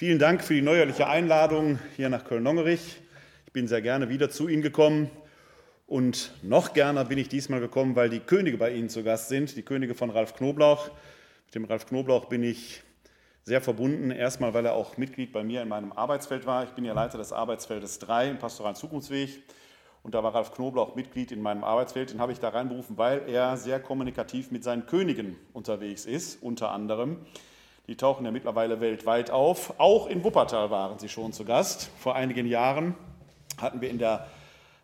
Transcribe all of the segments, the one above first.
Vielen Dank für die neuerliche Einladung hier nach Köln-Nongerich. Ich bin sehr gerne wieder zu Ihnen gekommen und noch gerne bin ich diesmal gekommen, weil die Könige bei Ihnen zu Gast sind, die Könige von Ralf Knoblauch. Mit dem Ralf Knoblauch bin ich sehr verbunden. Erstmal, weil er auch Mitglied bei mir in meinem Arbeitsfeld war. Ich bin ja Leiter des Arbeitsfeldes 3 im Pastoralen Zukunftsweg. Und da war Ralf Knoblauch Mitglied in meinem Arbeitsfeld. Den habe ich da reinberufen, weil er sehr kommunikativ mit seinen Königen unterwegs ist, unter anderem. Die tauchen ja mittlerweile weltweit auf. Auch in Wuppertal waren sie schon zu Gast. Vor einigen Jahren hatten wir in der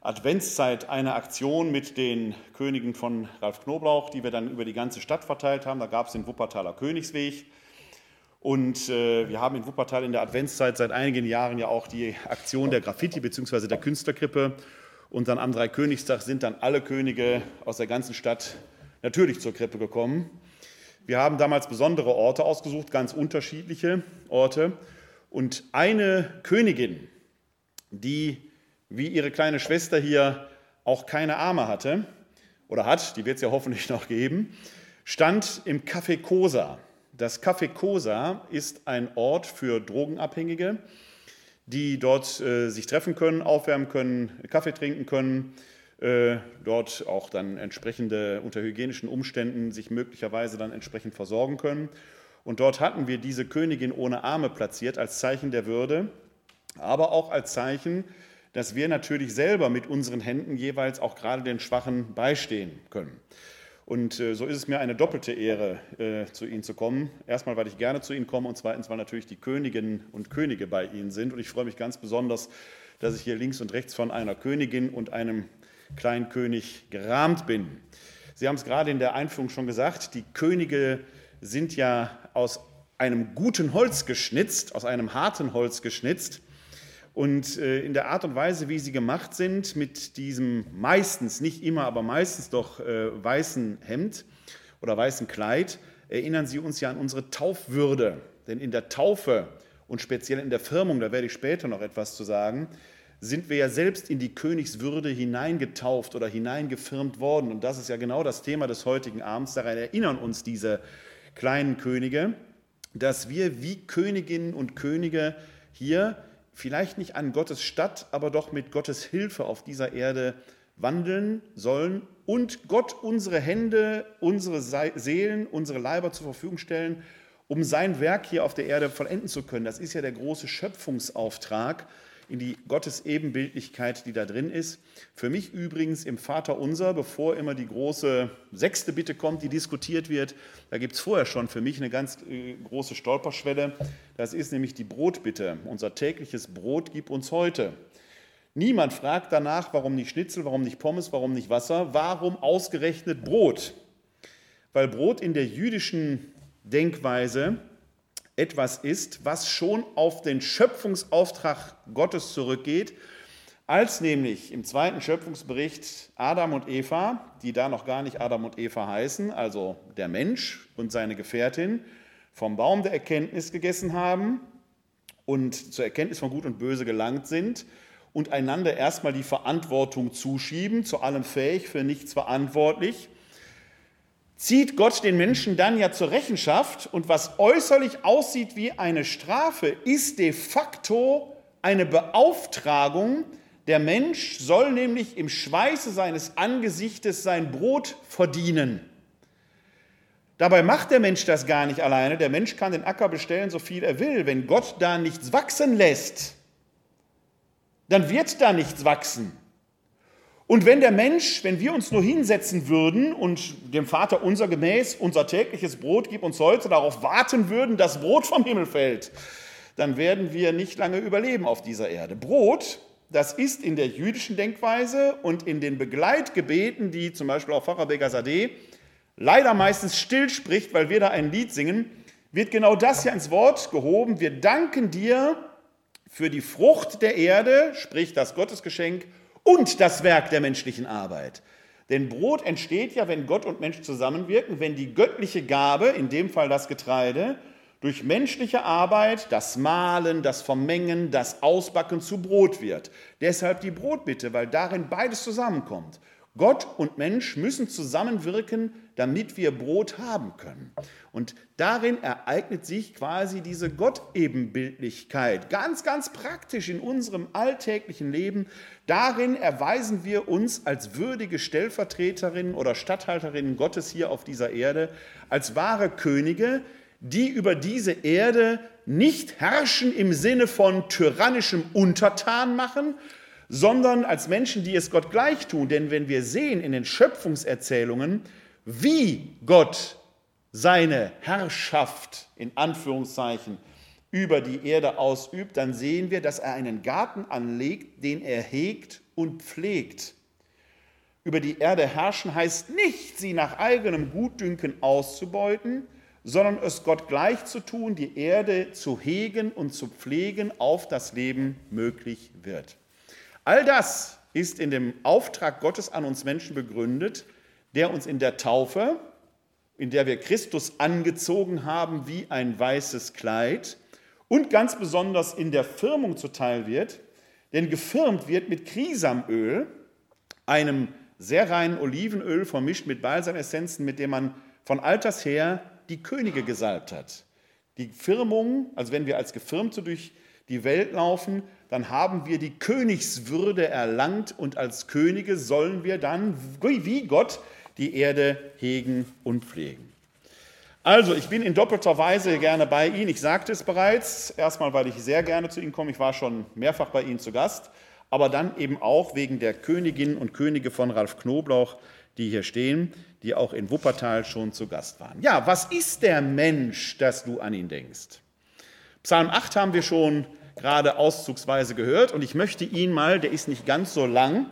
Adventszeit eine Aktion mit den Königen von Ralf Knoblauch, die wir dann über die ganze Stadt verteilt haben. Da gab es den Wuppertaler Königsweg. Und äh, wir haben in Wuppertal in der Adventszeit seit einigen Jahren ja auch die Aktion der Graffiti bzw. der Künstlerkrippe. Und dann am Dreikönigstag sind dann alle Könige aus der ganzen Stadt natürlich zur Krippe gekommen. Wir haben damals besondere Orte ausgesucht, ganz unterschiedliche Orte. Und eine Königin, die wie ihre kleine Schwester hier auch keine Arme hatte oder hat, die wird es ja hoffentlich noch geben, stand im Café Cosa. Das Café Cosa ist ein Ort für Drogenabhängige, die dort äh, sich treffen können, aufwärmen können, Kaffee trinken können, dort auch dann entsprechende unter hygienischen Umständen sich möglicherweise dann entsprechend versorgen können. Und dort hatten wir diese Königin ohne Arme platziert als Zeichen der Würde, aber auch als Zeichen, dass wir natürlich selber mit unseren Händen jeweils auch gerade den Schwachen beistehen können. Und äh, so ist es mir eine doppelte Ehre, äh, zu Ihnen zu kommen. Erstmal, weil ich gerne zu Ihnen komme und zweitens, weil natürlich die Königinnen und Könige bei Ihnen sind. Und ich freue mich ganz besonders, dass ich hier links und rechts von einer Königin und einem Kleinkönig gerahmt bin. Sie haben es gerade in der Einführung schon gesagt, die Könige sind ja aus einem guten Holz geschnitzt, aus einem harten Holz geschnitzt. Und äh, in der Art und Weise, wie sie gemacht sind, mit diesem meistens, nicht immer, aber meistens doch äh, weißen Hemd oder weißen Kleid, erinnern sie uns ja an unsere Taufwürde. Denn in der Taufe und speziell in der Firmung, da werde ich später noch etwas zu sagen, sind wir ja selbst in die Königswürde hineingetauft oder hineingefirmt worden. Und das ist ja genau das Thema des heutigen Abends. Daran erinnern uns diese kleinen Könige, dass wir wie Königinnen und Könige hier vielleicht nicht an Gottes Stadt, aber doch mit Gottes Hilfe auf dieser Erde wandeln sollen und Gott unsere Hände, unsere Seelen, unsere Leiber zur Verfügung stellen, um sein Werk hier auf der Erde vollenden zu können. Das ist ja der große Schöpfungsauftrag, in die Gottes Ebenbildlichkeit, die da drin ist. Für mich übrigens im Vater unser, bevor immer die große sechste Bitte kommt, die diskutiert wird, da gibt es vorher schon für mich eine ganz äh, große Stolperschwelle. Das ist nämlich die Brotbitte. Unser tägliches Brot gib uns heute. Niemand fragt danach, warum nicht Schnitzel, warum nicht Pommes, warum nicht Wasser, warum ausgerechnet Brot. Weil Brot in der jüdischen Denkweise etwas ist, was schon auf den Schöpfungsauftrag Gottes zurückgeht, als nämlich im zweiten Schöpfungsbericht Adam und Eva, die da noch gar nicht Adam und Eva heißen, also der Mensch und seine Gefährtin, vom Baum der Erkenntnis gegessen haben und zur Erkenntnis von Gut und Böse gelangt sind und einander erstmal die Verantwortung zuschieben, zu allem fähig, für nichts verantwortlich zieht Gott den Menschen dann ja zur Rechenschaft und was äußerlich aussieht wie eine Strafe, ist de facto eine Beauftragung. Der Mensch soll nämlich im Schweiße seines Angesichtes sein Brot verdienen. Dabei macht der Mensch das gar nicht alleine. Der Mensch kann den Acker bestellen, so viel er will. Wenn Gott da nichts wachsen lässt, dann wird da nichts wachsen. Und wenn der Mensch, wenn wir uns nur hinsetzen würden und dem Vater unser gemäß unser tägliches Brot gib uns heute, darauf warten würden, dass Brot vom Himmel fällt, dann werden wir nicht lange überleben auf dieser Erde. Brot, das ist in der jüdischen Denkweise und in den Begleitgebeten, die zum Beispiel auch Pfarrer Begasadeh leider meistens still spricht, weil wir da ein Lied singen, wird genau das ja ins Wort gehoben. Wir danken dir für die Frucht der Erde, sprich das Gottesgeschenk, und das Werk der menschlichen Arbeit. Denn Brot entsteht ja, wenn Gott und Mensch zusammenwirken, wenn die göttliche Gabe, in dem Fall das Getreide, durch menschliche Arbeit, das Mahlen, das Vermengen, das Ausbacken zu Brot wird. Deshalb die Brotbitte, weil darin beides zusammenkommt. Gott und Mensch müssen zusammenwirken, damit wir Brot haben können. Und darin ereignet sich quasi diese Gottebenbildlichkeit, ganz, ganz praktisch in unserem alltäglichen Leben. Darin erweisen wir uns als würdige Stellvertreterinnen oder Statthalterinnen Gottes hier auf dieser Erde, als wahre Könige, die über diese Erde nicht herrschen im Sinne von tyrannischem Untertan machen, sondern als Menschen, die es Gott gleich tun. Denn wenn wir sehen in den Schöpfungserzählungen, wie Gott seine Herrschaft in Anführungszeichen über die Erde ausübt, dann sehen wir, dass er einen Garten anlegt, den er hegt und pflegt. Über die Erde herrschen heißt nicht, sie nach eigenem Gutdünken auszubeuten, sondern es Gott gleich zu tun, die Erde zu hegen und zu pflegen, auf das Leben möglich wird. All das ist in dem Auftrag Gottes an uns Menschen begründet, der uns in der Taufe, in der wir Christus angezogen haben wie ein weißes Kleid und ganz besonders in der Firmung zuteil wird, denn gefirmt wird mit Krisamöl, einem sehr reinen Olivenöl vermischt mit Balsamessenzen, mit dem man von alters her die Könige gesalbt hat. Die Firmung, also wenn wir als Gefirmte durch die Welt laufen, dann haben wir die Königswürde erlangt und als Könige sollen wir dann wie Gott die Erde hegen und pflegen. Also, ich bin in doppelter Weise gerne bei Ihnen. Ich sagte es bereits, erstmal, weil ich sehr gerne zu Ihnen komme. Ich war schon mehrfach bei Ihnen zu Gast, aber dann eben auch wegen der Königinnen und Könige von Ralf Knoblauch, die hier stehen, die auch in Wuppertal schon zu Gast waren. Ja, was ist der Mensch, dass du an ihn denkst? Psalm 8 haben wir schon gerade auszugsweise gehört und ich möchte ihn mal, der ist nicht ganz so lang,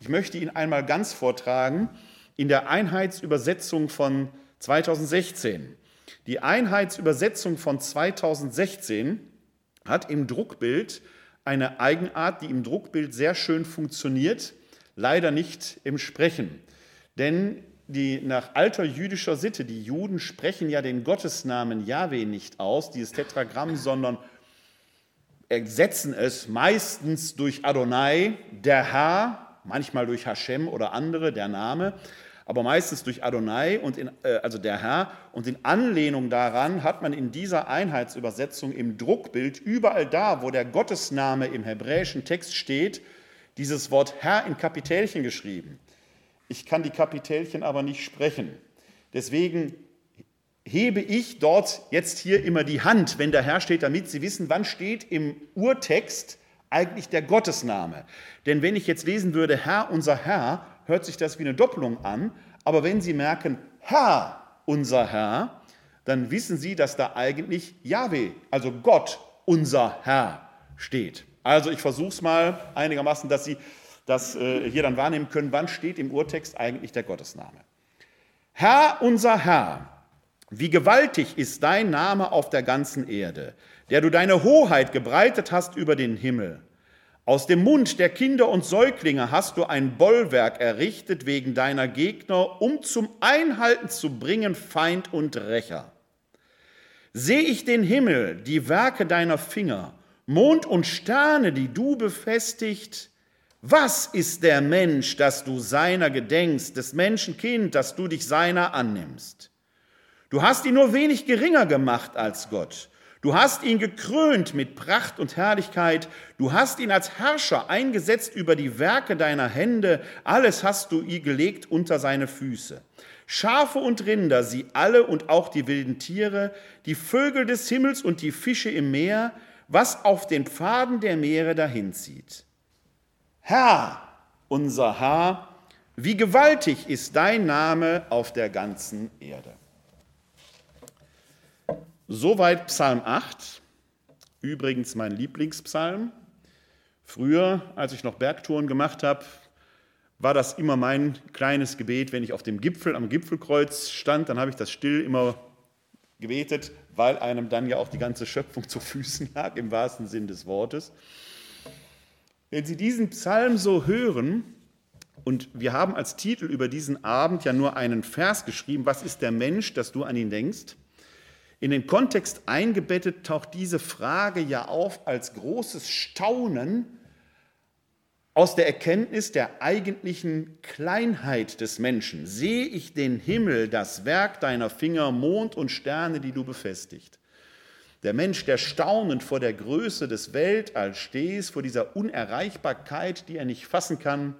ich möchte ihn einmal ganz vortragen in der Einheitsübersetzung von 2016. Die Einheitsübersetzung von 2016 hat im Druckbild eine Eigenart, die im Druckbild sehr schön funktioniert, leider nicht im Sprechen. Denn die nach alter jüdischer Sitte, die Juden sprechen ja den Gottesnamen Yahweh nicht aus, dieses Tetragramm, sondern ersetzen es meistens durch Adonai, der Herr, manchmal durch Hashem oder andere, der Name, aber meistens durch Adonai, und in, äh, also der Herr. Und in Anlehnung daran hat man in dieser Einheitsübersetzung im Druckbild überall da, wo der Gottesname im hebräischen Text steht, dieses Wort Herr in Kapitälchen geschrieben. Ich kann die Kapitälchen aber nicht sprechen. Deswegen hebe ich dort jetzt hier immer die Hand, wenn der Herr steht, damit Sie wissen, wann steht im Urtext eigentlich der Gottesname. Denn wenn ich jetzt lesen würde, Herr, unser Herr, hört sich das wie eine Doppelung an. Aber wenn Sie merken, Herr, unser Herr, dann wissen Sie, dass da eigentlich Yahweh, also Gott, unser Herr steht. Also ich versuche es mal einigermaßen, dass Sie das äh, hier dann wahrnehmen können, wann steht im Urtext eigentlich der Gottesname. Herr, unser Herr, wie gewaltig ist dein Name auf der ganzen Erde, der du deine Hoheit gebreitet hast über den Himmel. Aus dem Mund der Kinder und Säuglinge hast du ein Bollwerk errichtet wegen deiner Gegner, um zum Einhalten zu bringen Feind und Rächer. Seh ich den Himmel, die Werke deiner Finger, Mond und Sterne, die du befestigt, was ist der Mensch, dass du seiner gedenkst, des Menschen Kind, dass du dich seiner annimmst? Du hast ihn nur wenig geringer gemacht als Gott. Du hast ihn gekrönt mit Pracht und Herrlichkeit. Du hast ihn als Herrscher eingesetzt über die Werke deiner Hände. Alles hast du ihr gelegt unter seine Füße. Schafe und Rinder, sie alle und auch die wilden Tiere, die Vögel des Himmels und die Fische im Meer, was auf den Pfaden der Meere dahinzieht. Herr, unser Herr, wie gewaltig ist dein Name auf der ganzen Erde. Soweit Psalm 8, übrigens mein Lieblingspsalm. Früher, als ich noch Bergtouren gemacht habe, war das immer mein kleines Gebet, wenn ich auf dem Gipfel, am Gipfelkreuz stand, dann habe ich das still immer gebetet, weil einem dann ja auch die ganze Schöpfung zu Füßen lag, im wahrsten Sinn des Wortes. Wenn Sie diesen Psalm so hören, und wir haben als Titel über diesen Abend ja nur einen Vers geschrieben, was ist der Mensch, dass du an ihn denkst? In den Kontext eingebettet taucht diese Frage ja auf als großes Staunen aus der Erkenntnis der eigentlichen Kleinheit des Menschen sehe ich den Himmel, das Werk deiner Finger, Mond und Sterne, die du befestigt. Der Mensch, der staunend vor der Größe des Weltalls steht, vor dieser Unerreichbarkeit, die er nicht fassen kann,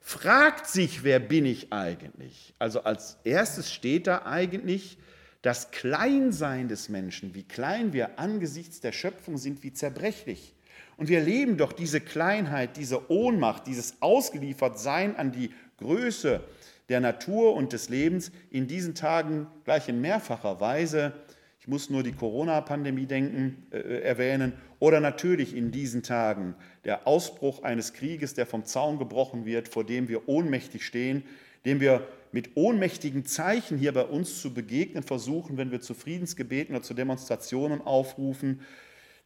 fragt sich, wer bin ich eigentlich? Also als erstes steht da eigentlich das Kleinsein des Menschen, wie klein wir angesichts der Schöpfung sind, wie zerbrechlich. Und wir erleben doch diese Kleinheit, diese Ohnmacht, dieses Ausgeliefertsein an die Größe der Natur und des Lebens in diesen Tagen gleich in mehrfacher Weise. Ich muss nur die Corona-Pandemie denken, äh, erwähnen. Oder natürlich in diesen Tagen der Ausbruch eines Krieges, der vom Zaun gebrochen wird, vor dem wir ohnmächtig stehen, dem wir mit ohnmächtigen Zeichen hier bei uns zu begegnen versuchen, wenn wir zu Friedensgebeten oder zu Demonstrationen aufrufen,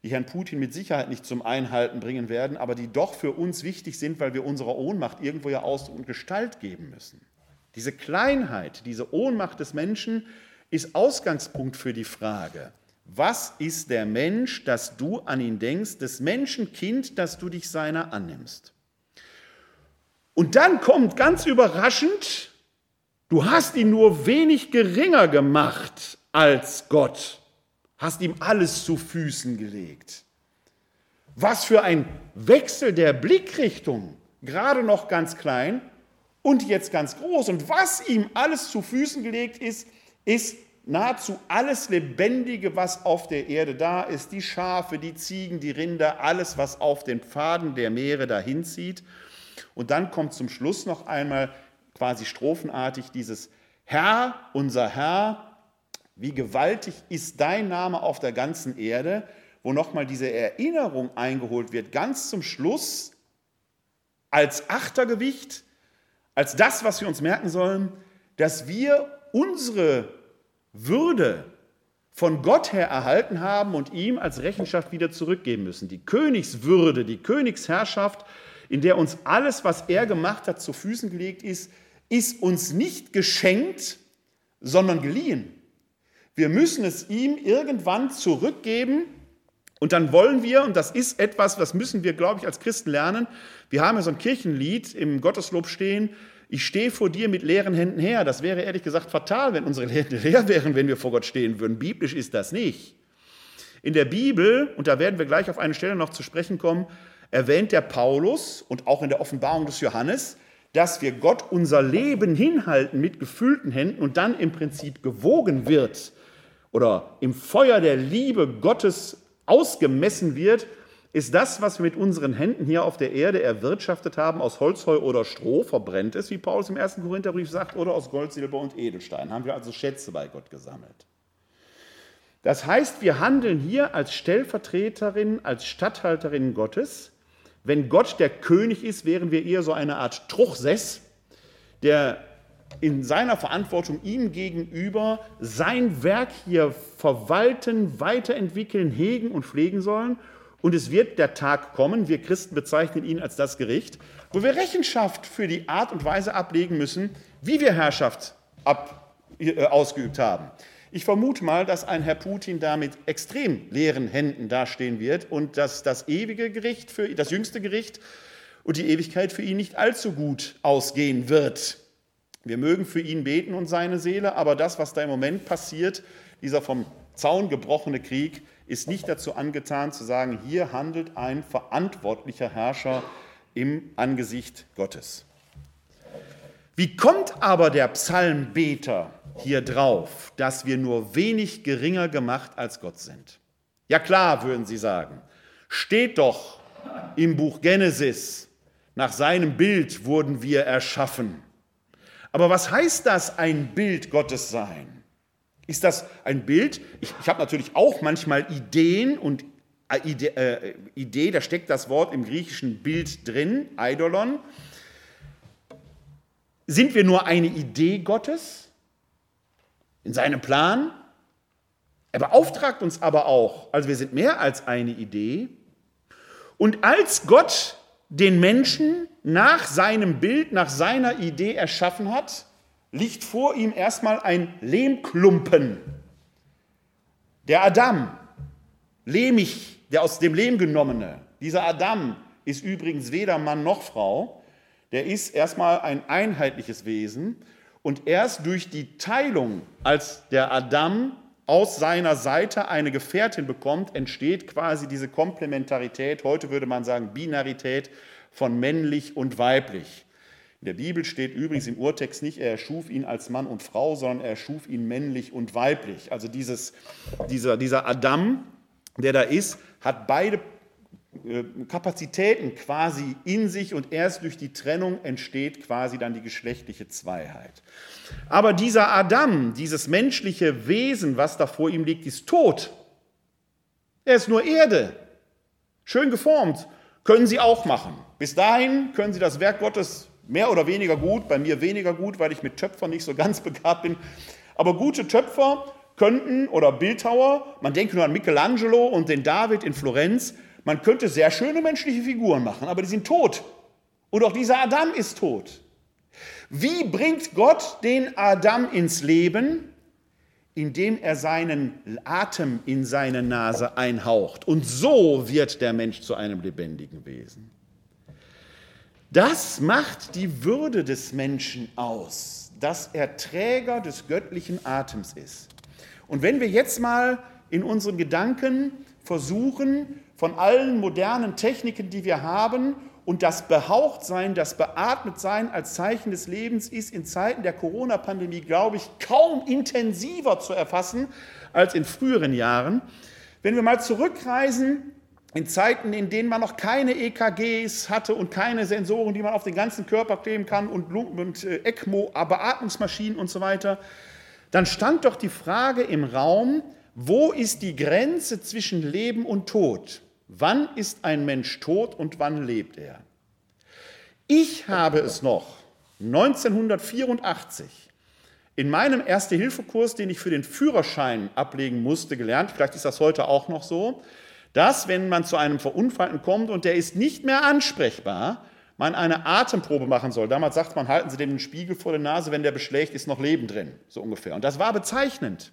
die Herrn Putin mit Sicherheit nicht zum Einhalten bringen werden, aber die doch für uns wichtig sind, weil wir unserer Ohnmacht irgendwo ja Ausdruck und Gestalt geben müssen. Diese Kleinheit, diese Ohnmacht des Menschen ist Ausgangspunkt für die Frage, was ist der Mensch, dass du an ihn denkst, des Menschenkind, dass du dich seiner annimmst? Und dann kommt ganz überraschend, du hast ihn nur wenig geringer gemacht als Gott hast ihm alles zu Füßen gelegt. Was für ein Wechsel der Blickrichtung, gerade noch ganz klein und jetzt ganz groß. Und was ihm alles zu Füßen gelegt ist, ist nahezu alles Lebendige, was auf der Erde da ist, die Schafe, die Ziegen, die Rinder, alles, was auf den Pfaden der Meere dahin zieht. Und dann kommt zum Schluss noch einmal quasi strophenartig dieses Herr, unser Herr, wie gewaltig ist dein Name auf der ganzen Erde, wo nochmal diese Erinnerung eingeholt wird, ganz zum Schluss als Achtergewicht, als das, was wir uns merken sollen, dass wir unsere Würde von Gott her erhalten haben und ihm als Rechenschaft wieder zurückgeben müssen. Die Königswürde, die Königsherrschaft, in der uns alles, was er gemacht hat, zu Füßen gelegt ist, ist uns nicht geschenkt, sondern geliehen. Wir müssen es ihm irgendwann zurückgeben und dann wollen wir, und das ist etwas, das müssen wir, glaube ich, als Christen lernen. Wir haben ja so ein Kirchenlied im Gotteslob stehen. Ich stehe vor dir mit leeren Händen her. Das wäre ehrlich gesagt fatal, wenn unsere Hände leer wären, wenn wir vor Gott stehen würden. Biblisch ist das nicht. In der Bibel, und da werden wir gleich auf eine Stelle noch zu sprechen kommen, erwähnt der Paulus und auch in der Offenbarung des Johannes, dass wir Gott unser Leben hinhalten mit gefüllten Händen und dann im Prinzip gewogen wird oder im Feuer der Liebe Gottes ausgemessen wird, ist das, was wir mit unseren Händen hier auf der Erde erwirtschaftet haben, aus Holzheu oder Stroh verbrennt ist, wie Paulus im ersten Korintherbrief sagt, oder aus Gold, Silber und Edelstein. Haben wir also Schätze bei Gott gesammelt. Das heißt, wir handeln hier als Stellvertreterin, als Statthalterin Gottes. Wenn Gott der König ist, wären wir eher so eine Art Truchsess, der in seiner Verantwortung ihm gegenüber sein Werk hier verwalten, weiterentwickeln, hegen und pflegen sollen. Und es wird der Tag kommen, wir Christen bezeichnen ihn als das Gericht, wo wir Rechenschaft für die Art und Weise ablegen müssen, wie wir Herrschaft ab, äh, ausgeübt haben. Ich vermute mal, dass ein Herr Putin da mit extrem leeren Händen dastehen wird und dass das ewige Gericht, für, das jüngste Gericht und die Ewigkeit für ihn nicht allzu gut ausgehen wird. Wir mögen für ihn beten und seine Seele, aber das, was da im Moment passiert, dieser vom Zaun gebrochene Krieg, ist nicht dazu angetan zu sagen, hier handelt ein verantwortlicher Herrscher im Angesicht Gottes. Wie kommt aber der Psalmbeter hier drauf, dass wir nur wenig geringer gemacht als Gott sind? Ja klar, würden Sie sagen, steht doch im Buch Genesis, nach seinem Bild wurden wir erschaffen. Aber was heißt das, ein Bild Gottes sein? Ist das ein Bild? Ich, ich habe natürlich auch manchmal Ideen und äh, Idee, äh, Idee, da steckt das Wort im griechischen Bild drin, Eidolon. Sind wir nur eine Idee Gottes in seinem Plan? Er beauftragt uns aber auch, also wir sind mehr als eine Idee. Und als Gott den Menschen nach seinem Bild, nach seiner Idee erschaffen hat, liegt vor ihm erstmal ein Lehmklumpen. Der Adam, lehmig, der aus dem Lehm genommene, dieser Adam ist übrigens weder Mann noch Frau, der ist erstmal ein einheitliches Wesen und erst durch die Teilung, als der Adam aus seiner Seite eine Gefährtin bekommt, entsteht quasi diese Komplementarität, heute würde man sagen Binarität von männlich und weiblich. In der Bibel steht übrigens im Urtext nicht, er erschuf ihn als Mann und Frau, sondern er erschuf ihn männlich und weiblich. Also dieses, dieser, dieser Adam, der da ist, hat beide Kapazitäten quasi in sich und erst durch die Trennung entsteht quasi dann die geschlechtliche Zweiheit. Aber dieser Adam, dieses menschliche Wesen, was da vor ihm liegt, ist tot. Er ist nur Erde, schön geformt, können Sie auch machen. Bis dahin können Sie das Werk Gottes mehr oder weniger gut, bei mir weniger gut, weil ich mit Töpfern nicht so ganz begabt bin. Aber gute Töpfer könnten, oder Bildhauer, man denke nur an Michelangelo und den David in Florenz, man könnte sehr schöne menschliche Figuren machen, aber die sind tot. Und auch dieser Adam ist tot. Wie bringt Gott den Adam ins Leben? Indem er seinen Atem in seine Nase einhaucht. Und so wird der Mensch zu einem lebendigen Wesen. Das macht die Würde des Menschen aus, dass er Träger des göttlichen Atems ist. Und wenn wir jetzt mal in unseren Gedanken versuchen, von allen modernen Techniken, die wir haben, und das Behauchtsein, das Beatmetsein als Zeichen des Lebens ist in Zeiten der Corona-Pandemie, glaube ich, kaum intensiver zu erfassen als in früheren Jahren. Wenn wir mal zurückreisen in Zeiten, in denen man noch keine EKGs hatte und keine Sensoren, die man auf den ganzen Körper kleben kann und, und äh, ECMO, Beatmungsmaschinen und so weiter, dann stand doch die Frage im Raum, wo ist die Grenze zwischen Leben und Tod? Wann ist ein Mensch tot und wann lebt er? Ich habe es noch 1984 in meinem Erste-Hilfe-Kurs, den ich für den Führerschein ablegen musste, gelernt, vielleicht ist das heute auch noch so, dass, wenn man zu einem Verunfallten kommt und der ist nicht mehr ansprechbar, man eine Atemprobe machen soll. Damals sagt man, halten Sie dem einen Spiegel vor der Nase, wenn der beschlägt, ist noch Leben drin, so ungefähr. Und das war bezeichnend.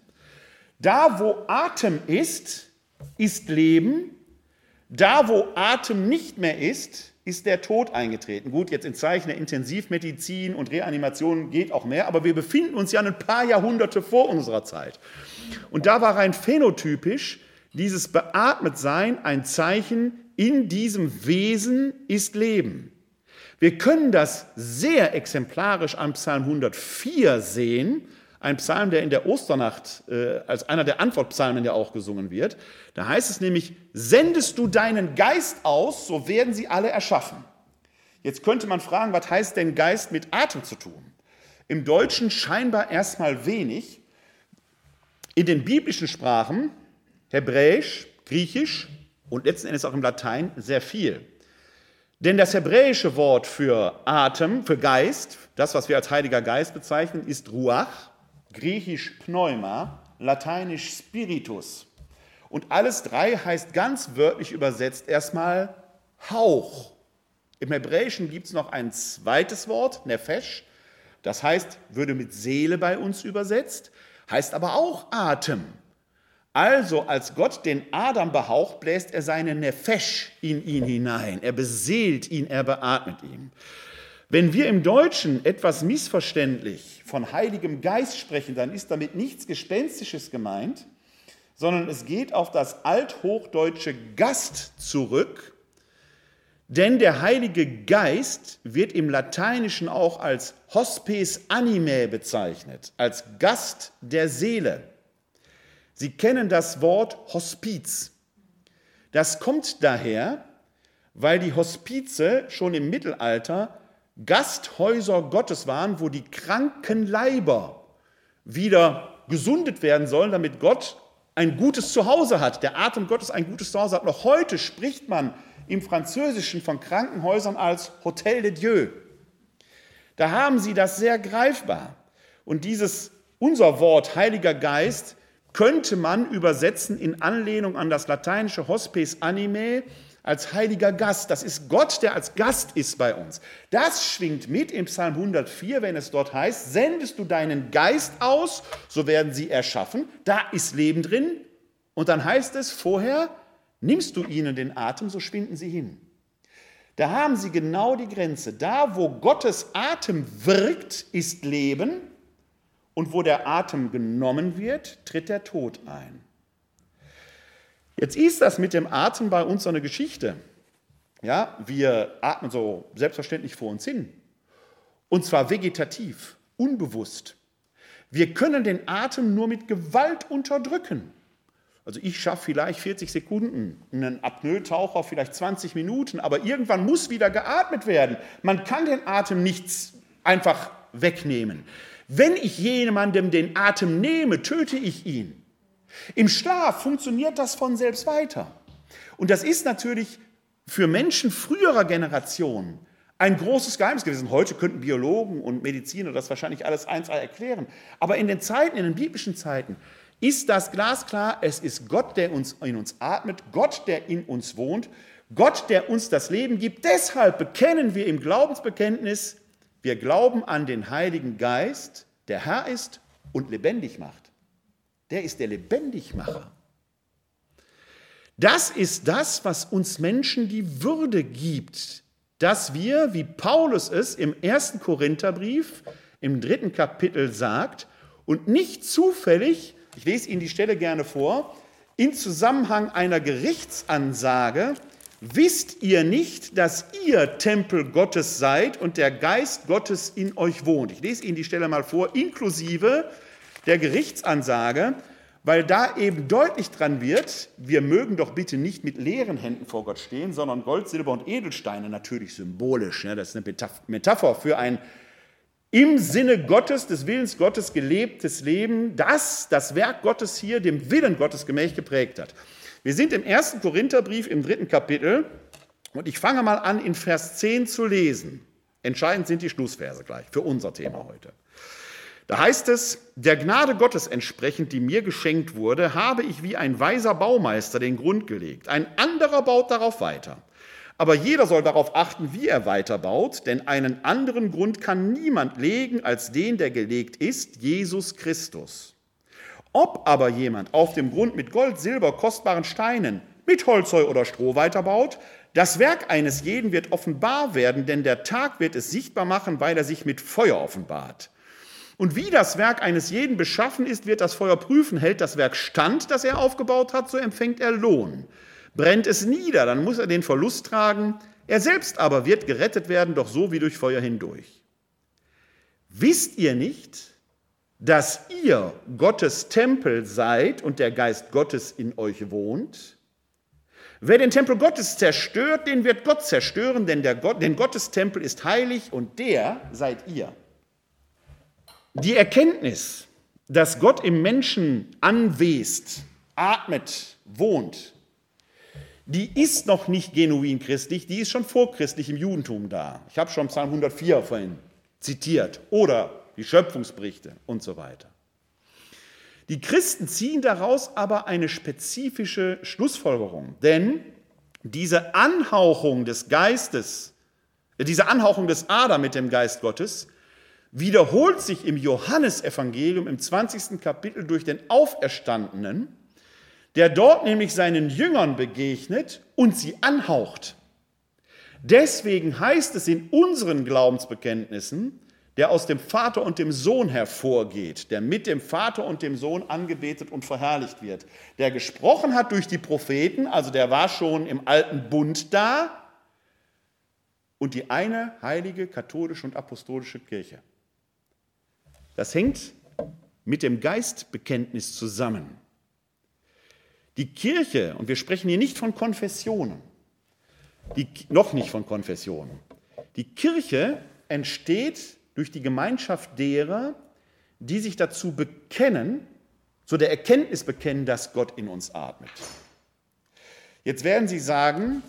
Da, wo Atem ist, ist Leben. Da, wo Atem nicht mehr ist, ist der Tod eingetreten. Gut, jetzt in Zeichen der Intensivmedizin und Reanimation geht auch mehr, aber wir befinden uns ja ein paar Jahrhunderte vor unserer Zeit. Und da war rein phänotypisch dieses Beatmetsein ein Zeichen, in diesem Wesen ist Leben. Wir können das sehr exemplarisch am Psalm 104 sehen, ein Psalm, der in der Osternacht äh, als einer der Antwortpsalmen ja auch gesungen wird. Da heißt es nämlich, sendest du deinen Geist aus, so werden sie alle erschaffen. Jetzt könnte man fragen, was heißt denn Geist mit Atem zu tun? Im Deutschen scheinbar erstmal wenig. In den biblischen Sprachen, Hebräisch, Griechisch und letzten Endes auch im Latein, sehr viel. Denn das hebräische Wort für Atem, für Geist, das, was wir als Heiliger Geist bezeichnen, ist Ruach, griechisch Pneuma, lateinisch Spiritus. Und alles drei heißt ganz wörtlich übersetzt erstmal Hauch. Im Hebräischen gibt es noch ein zweites Wort, Nefesh, das heißt, würde mit Seele bei uns übersetzt, heißt aber auch Atem. Also, als Gott den Adam behaucht, bläst er seine Nefesh in ihn hinein. Er beseelt ihn, er beatmet ihn. Wenn wir im Deutschen etwas missverständlich von Heiligem Geist sprechen, dann ist damit nichts Gespenstisches gemeint, sondern es geht auf das althochdeutsche Gast zurück, denn der Heilige Geist wird im Lateinischen auch als Hospes Animae bezeichnet, als Gast der Seele. Sie kennen das Wort Hospiz. Das kommt daher, weil die Hospize schon im Mittelalter Gasthäuser Gottes waren, wo die kranken Leiber wieder gesundet werden sollen, damit Gott ein gutes Zuhause hat, der Atem Gottes ein gutes Zuhause hat. Noch heute spricht man im Französischen von Krankenhäusern als Hotel de Dieu. Da haben sie das sehr greifbar. Und dieses, unser Wort Heiliger Geist, könnte man übersetzen in Anlehnung an das lateinische Hospes Animae als heiliger Gast. Das ist Gott, der als Gast ist bei uns. Das schwingt mit im Psalm 104, wenn es dort heißt, sendest du deinen Geist aus, so werden sie erschaffen. Da ist Leben drin. Und dann heißt es vorher, nimmst du ihnen den Atem, so schwinden sie hin. Da haben Sie genau die Grenze. Da, wo Gottes Atem wirkt, ist Leben und wo der Atem genommen wird, tritt der Tod ein. Jetzt ist das mit dem Atem bei uns so eine Geschichte. Ja, wir atmen so selbstverständlich vor uns hin. Und zwar vegetativ, unbewusst. Wir können den Atem nur mit Gewalt unterdrücken. Also ich schaffe vielleicht 40 Sekunden, einen Apnoe-Taucher vielleicht 20 Minuten, aber irgendwann muss wieder geatmet werden. Man kann den Atem nicht einfach wegnehmen. Wenn ich jemandem den Atem nehme, töte ich ihn. Im Schlaf funktioniert das von selbst weiter. Und das ist natürlich für Menschen früherer Generationen ein großes Geheimnis gewesen. Heute könnten Biologen und Mediziner das wahrscheinlich alles eins erklären. Aber in den Zeiten, in den biblischen Zeiten, ist das glasklar, es ist Gott, der uns, in uns atmet, Gott, der in uns wohnt, Gott, der uns das Leben gibt. Deshalb bekennen wir im Glaubensbekenntnis, wir glauben an den Heiligen Geist, der Herr ist und lebendig macht. Der ist der Lebendigmacher. Das ist das, was uns Menschen die Würde gibt, dass wir, wie Paulus es im ersten Korintherbrief im dritten Kapitel sagt, und nicht zufällig, ich lese Ihnen die Stelle gerne vor, in Zusammenhang einer Gerichtsansage Wisst ihr nicht, dass ihr Tempel Gottes seid und der Geist Gottes in euch wohnt? Ich lese Ihnen die Stelle mal vor, inklusive der Gerichtsansage, weil da eben deutlich dran wird, wir mögen doch bitte nicht mit leeren Händen vor Gott stehen, sondern Gold, Silber und Edelsteine, natürlich symbolisch. Ja, das ist eine Metapher für ein im Sinne Gottes, des Willens Gottes gelebtes Leben, das das Werk Gottes hier dem Willen Gottes gemäß geprägt hat. Wir sind im ersten Korintherbrief im dritten Kapitel und ich fange mal an, in Vers 10 zu lesen. Entscheidend sind die Schlussverse gleich für unser Thema heute. Da heißt es, der Gnade Gottes entsprechend, die mir geschenkt wurde, habe ich wie ein weiser Baumeister den Grund gelegt. Ein anderer baut darauf weiter. Aber jeder soll darauf achten, wie er weiterbaut, denn einen anderen Grund kann niemand legen als den, der gelegt ist, Jesus Christus. Ob aber jemand auf dem Grund mit Gold, Silber, kostbaren Steinen, mit Holzheu oder Stroh weiterbaut, das Werk eines jeden wird offenbar werden, denn der Tag wird es sichtbar machen, weil er sich mit Feuer offenbart. Und wie das Werk eines jeden beschaffen ist, wird das Feuer prüfen. Hält das Werk stand, das er aufgebaut hat, so empfängt er Lohn. Brennt es nieder, dann muss er den Verlust tragen. Er selbst aber wird gerettet werden, doch so wie durch Feuer hindurch. Wisst ihr nicht, dass ihr Gottes Tempel seid und der Geist Gottes in euch wohnt. Wer den Tempel Gottes zerstört, den wird Gott zerstören, denn der Gott, denn Gottes Tempel ist heilig und der seid ihr. Die Erkenntnis, dass Gott im Menschen anwest, atmet, wohnt, die ist noch nicht genuin christlich, die ist schon vorchristlich im Judentum da. Ich habe schon Psalm 104 vorhin zitiert. Oder die Schöpfungsberichte und so weiter. Die Christen ziehen daraus aber eine spezifische Schlussfolgerung, denn diese Anhauchung des Geistes, äh, diese Anhauchung des Adam mit dem Geist Gottes, wiederholt sich im Johannesevangelium im 20. Kapitel durch den Auferstandenen, der dort nämlich seinen Jüngern begegnet und sie anhaucht. Deswegen heißt es in unseren Glaubensbekenntnissen, der aus dem Vater und dem Sohn hervorgeht, der mit dem Vater und dem Sohn angebetet und verherrlicht wird, der gesprochen hat durch die Propheten, also der war schon im alten Bund da, und die eine heilige katholische und apostolische Kirche. Das hängt mit dem Geistbekenntnis zusammen. Die Kirche, und wir sprechen hier nicht von Konfessionen, die, noch nicht von Konfessionen, die Kirche entsteht durch die Gemeinschaft derer, die sich dazu bekennen, zu der Erkenntnis bekennen, dass Gott in uns atmet. Jetzt werden Sie sagen,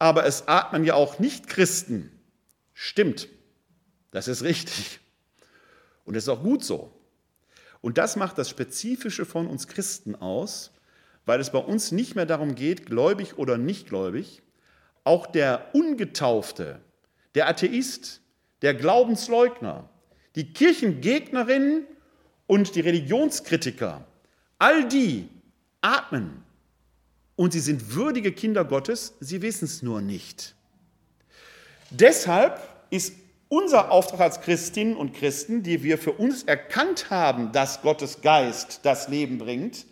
aber es atmen ja auch Nicht-Christen. Stimmt, das ist richtig. Und das ist auch gut so. Und das macht das Spezifische von uns Christen aus, weil es bei uns nicht mehr darum geht, gläubig oder nicht gläubig. Auch der Ungetaufte, der Atheist, der Glaubensleugner, die Kirchengegnerinnen und die Religionskritiker, all die atmen und sie sind würdige Kinder Gottes, sie wissen es nur nicht. Deshalb ist unser Auftrag als Christinnen und Christen, die wir für uns erkannt haben, dass Gottes Geist das Leben bringt,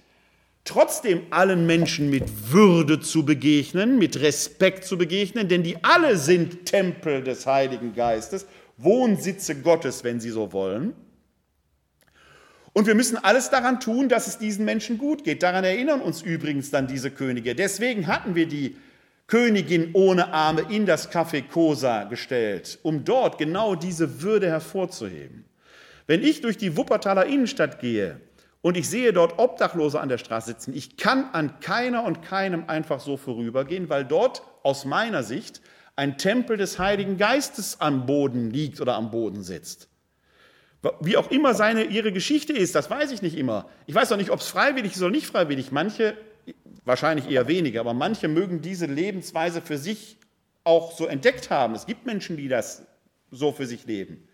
trotzdem allen Menschen mit Würde zu begegnen, mit Respekt zu begegnen, denn die alle sind Tempel des Heiligen Geistes, Wohnsitze Gottes, wenn sie so wollen. Und wir müssen alles daran tun, dass es diesen Menschen gut geht. Daran erinnern uns übrigens dann diese Könige. Deswegen hatten wir die Königin ohne Arme in das Café Cosa gestellt, um dort genau diese Würde hervorzuheben. Wenn ich durch die Wuppertaler Innenstadt gehe und ich sehe dort Obdachlose an der Straße sitzen, ich kann an keiner und keinem einfach so vorübergehen, weil dort aus meiner Sicht ein Tempel des Heiligen Geistes am Boden liegt oder am Boden sitzt. Wie auch immer seine, ihre Geschichte ist, das weiß ich nicht immer. Ich weiß auch nicht, ob es freiwillig ist oder nicht freiwillig. Manche wahrscheinlich eher wenige, aber manche mögen diese Lebensweise für sich auch so entdeckt haben. Es gibt Menschen, die das so für sich leben.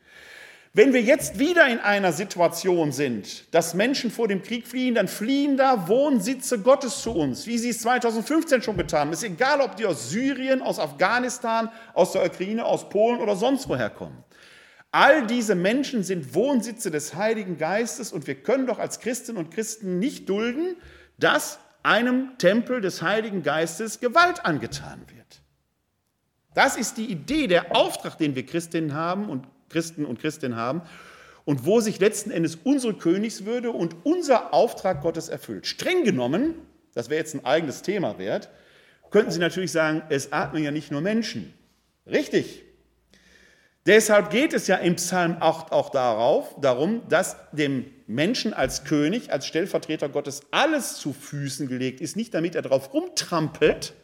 Wenn wir jetzt wieder in einer Situation sind, dass Menschen vor dem Krieg fliehen, dann fliehen da Wohnsitze Gottes zu uns, wie sie es 2015 schon getan haben. Es ist egal, ob die aus Syrien, aus Afghanistan, aus der Ukraine, aus Polen oder sonst woher kommen. All diese Menschen sind Wohnsitze des Heiligen Geistes und wir können doch als Christinnen und Christen nicht dulden, dass einem Tempel des Heiligen Geistes Gewalt angetan wird. Das ist die Idee, der Auftrag, den wir Christinnen haben und Christen und Christinnen haben und wo sich letzten Endes unsere Königswürde und unser Auftrag Gottes erfüllt. Streng genommen, das wäre jetzt ein eigenes Thema wert, könnten Sie natürlich sagen, es atmen ja nicht nur Menschen. Richtig, Deshalb geht es ja im Psalm 8 auch darauf, darum, dass dem Menschen als König, als Stellvertreter Gottes alles zu Füßen gelegt ist, nicht damit er darauf rumtrampelt,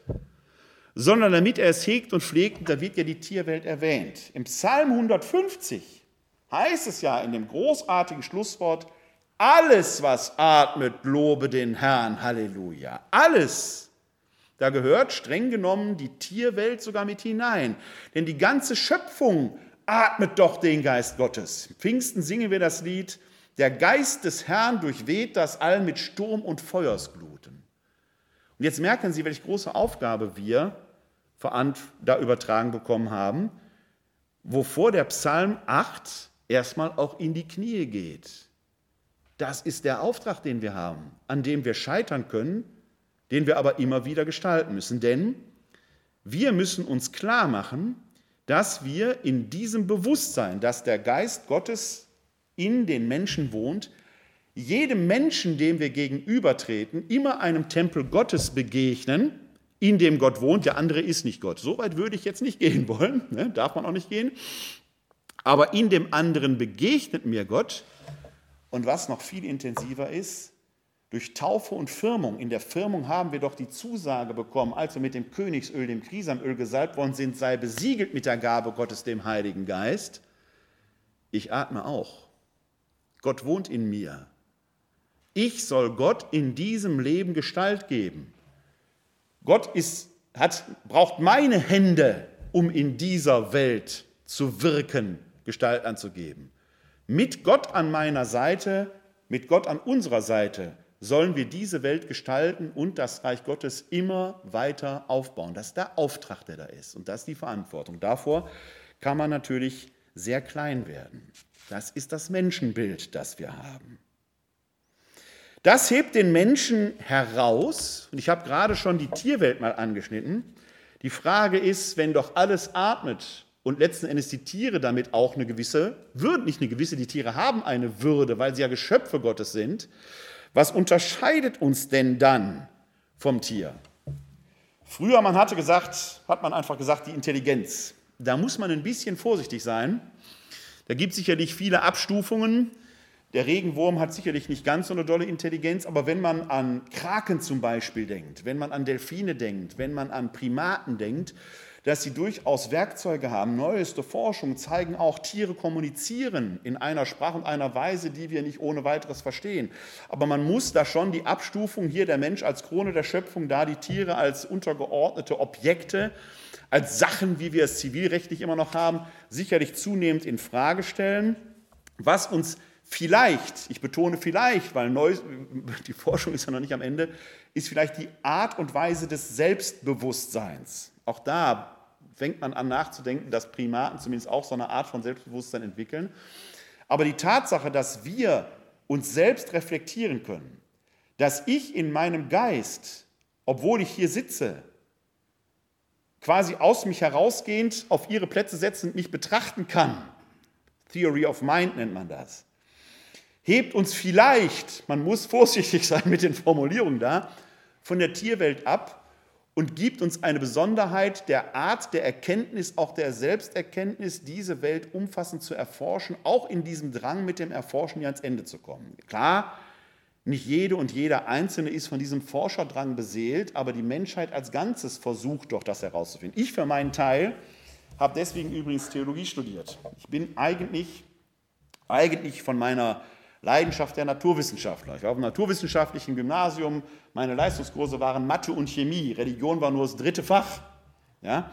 sondern damit er es hegt und pflegt. Und da wird ja die Tierwelt erwähnt. Im Psalm 150 heißt es ja in dem großartigen Schlusswort, alles, was atmet, lobe den Herrn. Halleluja. Alles. Da gehört streng genommen die Tierwelt sogar mit hinein. Denn die ganze Schöpfung atmet doch den Geist Gottes. Im Pfingsten singen wir das Lied, der Geist des Herrn durchweht das All mit Sturm und Feuersgluten. Und jetzt merken Sie, welche große Aufgabe wir da übertragen bekommen haben, wovor der Psalm 8 erstmal auch in die Knie geht. Das ist der Auftrag, den wir haben, an dem wir scheitern können, den wir aber immer wieder gestalten müssen. Denn wir müssen uns klar machen, dass wir in diesem Bewusstsein, dass der Geist Gottes in den Menschen wohnt, jedem Menschen, dem wir gegenübertreten, immer einem Tempel Gottes begegnen, in dem Gott wohnt. Der andere ist nicht Gott. So weit würde ich jetzt nicht gehen wollen, ne? darf man auch nicht gehen. Aber in dem anderen begegnet mir Gott. Und was noch viel intensiver ist, durch Taufe und Firmung, in der Firmung haben wir doch die Zusage bekommen, als wir mit dem Königsöl, dem Krisamöl gesalbt worden sind, sei besiegelt mit der Gabe Gottes, dem Heiligen Geist. Ich atme auch. Gott wohnt in mir. Ich soll Gott in diesem Leben Gestalt geben. Gott ist, hat, braucht meine Hände, um in dieser Welt zu wirken, Gestalt anzugeben. Mit Gott an meiner Seite, mit Gott an unserer Seite sollen wir diese Welt gestalten und das Reich Gottes immer weiter aufbauen. Das ist der Auftrag, der da ist und das ist die Verantwortung. Davor kann man natürlich sehr klein werden. Das ist das Menschenbild, das wir haben. Das hebt den Menschen heraus, und ich habe gerade schon die Tierwelt mal angeschnitten. Die Frage ist, wenn doch alles atmet und letzten Endes die Tiere damit auch eine gewisse Würde, nicht eine gewisse, die Tiere haben eine Würde, weil sie ja Geschöpfe Gottes sind, was unterscheidet uns denn dann vom Tier? Früher, man hatte gesagt, hat man einfach gesagt, die Intelligenz. Da muss man ein bisschen vorsichtig sein. Da gibt es sicherlich viele Abstufungen. Der Regenwurm hat sicherlich nicht ganz so eine dolle Intelligenz, aber wenn man an Kraken zum Beispiel denkt, wenn man an Delfine denkt, wenn man an Primaten denkt, dass sie durchaus Werkzeuge haben. Neueste Forschungen zeigen auch, Tiere kommunizieren in einer Sprache und einer Weise, die wir nicht ohne weiteres verstehen. Aber man muss da schon die Abstufung hier der Mensch als Krone der Schöpfung, da die Tiere als untergeordnete Objekte, als Sachen, wie wir es zivilrechtlich immer noch haben, sicherlich zunehmend in Frage stellen. Was uns vielleicht, ich betone vielleicht, weil neu, die Forschung ist ja noch nicht am Ende, ist vielleicht die Art und Weise des Selbstbewusstseins auch da fängt man an nachzudenken, dass Primaten zumindest auch so eine Art von Selbstbewusstsein entwickeln. Aber die Tatsache, dass wir uns selbst reflektieren können, dass ich in meinem Geist, obwohl ich hier sitze, quasi aus mich herausgehend auf ihre Plätze setzend mich betrachten kann, Theory of Mind nennt man das, hebt uns vielleicht, man muss vorsichtig sein mit den Formulierungen da, von der Tierwelt ab und gibt uns eine Besonderheit der Art der Erkenntnis, auch der Selbsterkenntnis, diese Welt umfassend zu erforschen, auch in diesem Drang mit dem Erforschen ja ans Ende zu kommen. Klar, nicht jede und jeder Einzelne ist von diesem Forscherdrang beseelt, aber die Menschheit als Ganzes versucht doch, das herauszufinden. Ich für meinen Teil habe deswegen übrigens Theologie studiert. Ich bin eigentlich, eigentlich von meiner Leidenschaft der Naturwissenschaftler. Ich war auf einem naturwissenschaftlichen Gymnasium, meine Leistungskurse waren Mathe und Chemie, Religion war nur das dritte Fach. Ja?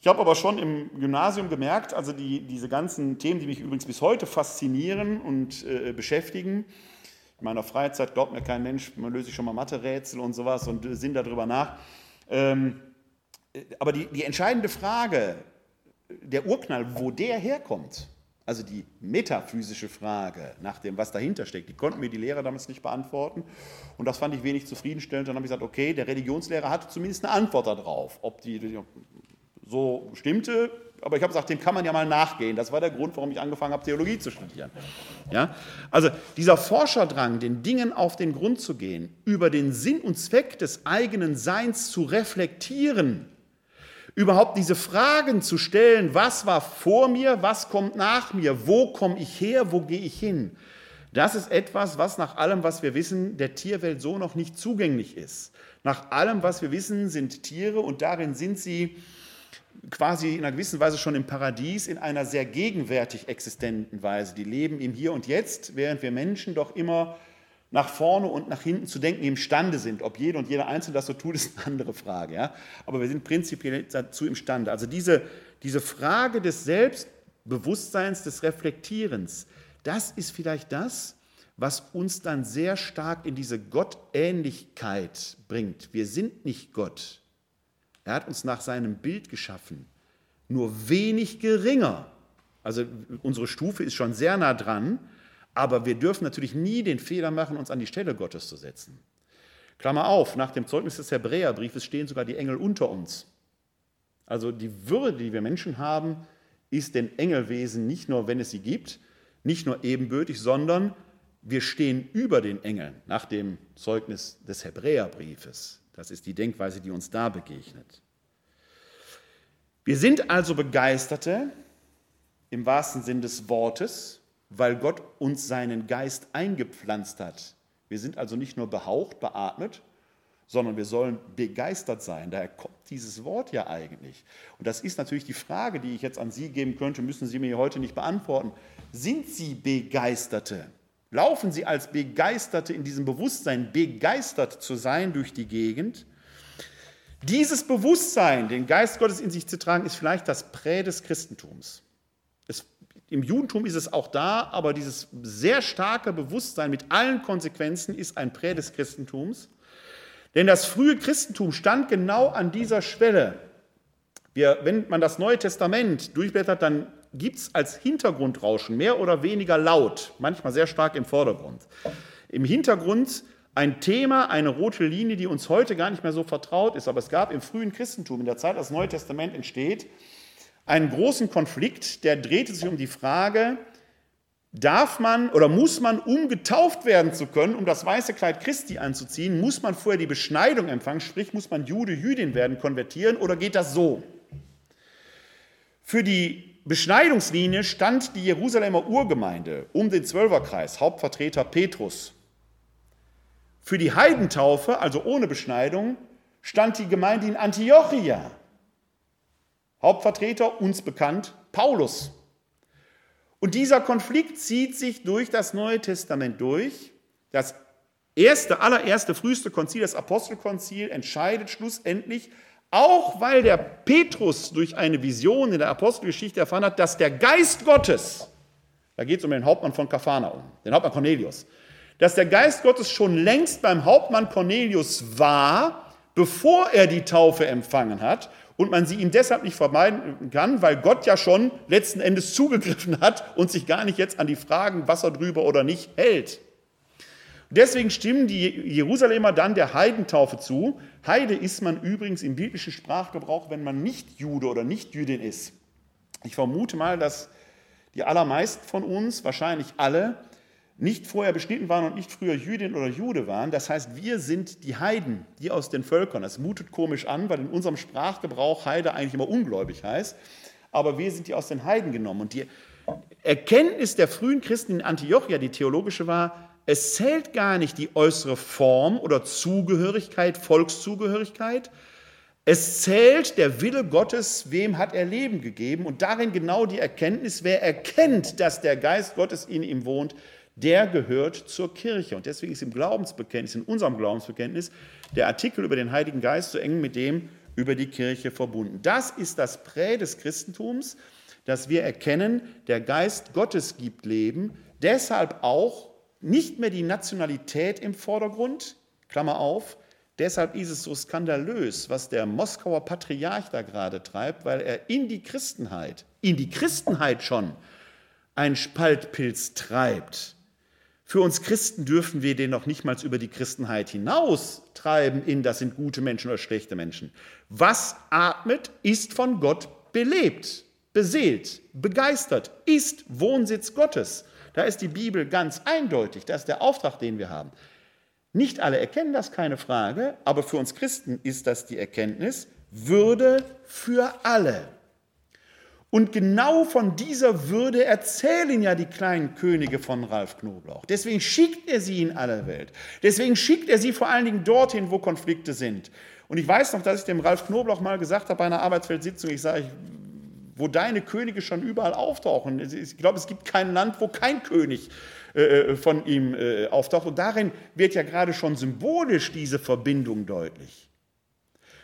Ich habe aber schon im Gymnasium gemerkt, also die, diese ganzen Themen, die mich übrigens bis heute faszinieren und äh, beschäftigen, in meiner Freizeit glaubt mir kein Mensch, man löse ich schon mal Mathe-Rätsel und sowas und äh, sinn darüber nach. Ähm, äh, aber die, die entscheidende Frage, der Urknall, wo der herkommt, also die metaphysische Frage nach dem, was dahinter steckt, die konnten mir die Lehrer damals nicht beantworten. Und das fand ich wenig zufriedenstellend. Dann habe ich gesagt, okay, der Religionslehrer hatte zumindest eine Antwort darauf. Ob die so stimmte, aber ich habe gesagt, dem kann man ja mal nachgehen. Das war der Grund, warum ich angefangen habe, Theologie zu studieren. Ja? Also dieser Forscherdrang, den Dingen auf den Grund zu gehen, über den Sinn und Zweck des eigenen Seins zu reflektieren, Überhaupt diese Fragen zu stellen, was war vor mir, was kommt nach mir, wo komme ich her, wo gehe ich hin, das ist etwas, was nach allem, was wir wissen, der Tierwelt so noch nicht zugänglich ist. Nach allem, was wir wissen, sind Tiere und darin sind sie quasi in einer gewissen Weise schon im Paradies in einer sehr gegenwärtig existenten Weise. Die leben im Hier und Jetzt, während wir Menschen doch immer nach vorne und nach hinten zu denken imstande sind. Ob jeder und jeder Einzelne das so tut, ist eine andere Frage. Ja? Aber wir sind prinzipiell dazu imstande. Also diese, diese Frage des Selbstbewusstseins, des Reflektierens, das ist vielleicht das, was uns dann sehr stark in diese Gottähnlichkeit bringt. Wir sind nicht Gott. Er hat uns nach seinem Bild geschaffen, nur wenig geringer. Also unsere Stufe ist schon sehr nah dran, aber wir dürfen natürlich nie den Fehler machen, uns an die Stelle Gottes zu setzen. Klammer auf, nach dem Zeugnis des Hebräerbriefes stehen sogar die Engel unter uns. Also die Würde, die wir Menschen haben, ist den Engelwesen nicht nur, wenn es sie gibt, nicht nur ebenbürtig, sondern wir stehen über den Engeln nach dem Zeugnis des Hebräerbriefes. Das ist die Denkweise, die uns da begegnet. Wir sind also Begeisterte im wahrsten Sinn des Wortes weil Gott uns seinen Geist eingepflanzt hat. Wir sind also nicht nur behaucht, beatmet, sondern wir sollen begeistert sein. Daher kommt dieses Wort ja eigentlich. Und das ist natürlich die Frage, die ich jetzt an Sie geben könnte, müssen Sie mir heute nicht beantworten. Sind Sie Begeisterte? Laufen Sie als Begeisterte in diesem Bewusstsein, begeistert zu sein durch die Gegend? Dieses Bewusstsein, den Geist Gottes in sich zu tragen, ist vielleicht das Prä des Christentums. Im Judentum ist es auch da, aber dieses sehr starke Bewusstsein mit allen Konsequenzen ist ein Prä des Christentums. Denn das frühe Christentum stand genau an dieser Schwelle. Wir, wenn man das Neue Testament durchblättert, dann gibt es als Hintergrundrauschen mehr oder weniger laut, manchmal sehr stark im Vordergrund. Im Hintergrund ein Thema, eine rote Linie, die uns heute gar nicht mehr so vertraut ist. Aber es gab im frühen Christentum, in der Zeit, als das Neue Testament entsteht, einen großen Konflikt, der drehte sich um die Frage, darf man oder muss man, um getauft werden zu können, um das weiße Kleid Christi anzuziehen, muss man vorher die Beschneidung empfangen, sprich muss man Jude, Jüdin werden, konvertieren oder geht das so? Für die Beschneidungslinie stand die Jerusalemer Urgemeinde um den Zwölferkreis, Hauptvertreter Petrus. Für die Heidentaufe, also ohne Beschneidung, stand die Gemeinde in Antiochia, Hauptvertreter, uns bekannt, Paulus. Und dieser Konflikt zieht sich durch das Neue Testament durch. Das erste, allererste, früheste Konzil, das Apostelkonzil, entscheidet schlussendlich, auch weil der Petrus durch eine Vision in der Apostelgeschichte erfahren hat, dass der Geist Gottes, da geht es um den Hauptmann von Kapharnaum, den Hauptmann Cornelius, dass der Geist Gottes schon längst beim Hauptmann Cornelius war, bevor er die Taufe empfangen hat und man sie ihm deshalb nicht vermeiden kann, weil Gott ja schon letzten Endes zugegriffen hat und sich gar nicht jetzt an die Fragen, was er drüber oder nicht, hält. Deswegen stimmen die Jerusalemer dann der Heidentaufe zu. Heide ist man übrigens im biblischen Sprachgebrauch, wenn man nicht Jude oder nicht Jüdin ist. Ich vermute mal, dass die allermeisten von uns, wahrscheinlich alle, nicht vorher beschnitten waren und nicht früher Jüdin oder Jude waren. Das heißt, wir sind die Heiden, die aus den Völkern. Das mutet komisch an, weil in unserem Sprachgebrauch Heide eigentlich immer ungläubig heißt. Aber wir sind die aus den Heiden genommen. Und die Erkenntnis der frühen Christen in Antiochia, die theologische war, es zählt gar nicht die äußere Form oder Zugehörigkeit, Volkszugehörigkeit. Es zählt der Wille Gottes, wem hat er Leben gegeben und darin genau die Erkenntnis, wer erkennt, dass der Geist Gottes in ihm wohnt, der gehört zur Kirche. Und deswegen ist im Glaubensbekenntnis, in unserem Glaubensbekenntnis, der Artikel über den Heiligen Geist so eng mit dem über die Kirche verbunden. Das ist das Prä des Christentums, dass wir erkennen, der Geist Gottes gibt Leben, deshalb auch nicht mehr die Nationalität im Vordergrund, Klammer auf, deshalb ist es so skandalös, was der Moskauer Patriarch da gerade treibt, weil er in die Christenheit, in die Christenheit schon, einen Spaltpilz treibt. Für uns Christen dürfen wir den noch nicht mal über die Christenheit hinaus treiben in das sind gute Menschen oder schlechte Menschen. Was atmet, ist von Gott belebt, beseelt, begeistert, ist Wohnsitz Gottes. Da ist die Bibel ganz eindeutig, das ist der Auftrag, den wir haben. Nicht alle erkennen das, keine Frage, aber für uns Christen ist das die Erkenntnis, Würde für alle. Und genau von dieser Würde erzählen ja die kleinen Könige von Ralf Knoblauch. Deswegen schickt er sie in alle Welt. Deswegen schickt er sie vor allen Dingen dorthin, wo Konflikte sind. Und ich weiß noch, dass ich dem Ralf Knoblauch mal gesagt habe bei einer Arbeitsfeldsitzung, ich sage, wo deine Könige schon überall auftauchen. Ich glaube, es gibt kein Land, wo kein König äh, äh, von ihm äh, auftaucht. Und darin wird ja gerade schon symbolisch diese Verbindung deutlich.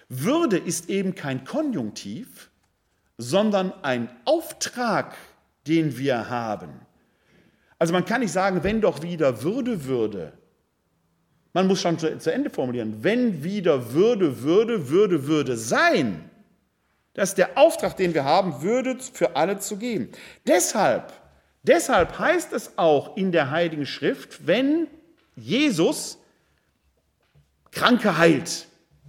Würde ist eben kein Konjunktiv, sondern ein Auftrag, den wir haben. Also man kann nicht sagen, wenn doch wieder Würde, Würde. Man muss schon zu, zu Ende formulieren, wenn wieder Würde, Würde, Würde, Würde sein. Das ist der Auftrag, den wir haben, Würde für alle zu geben. Deshalb, deshalb heißt es auch in der Heiligen Schrift, wenn Jesus Kranke heilt.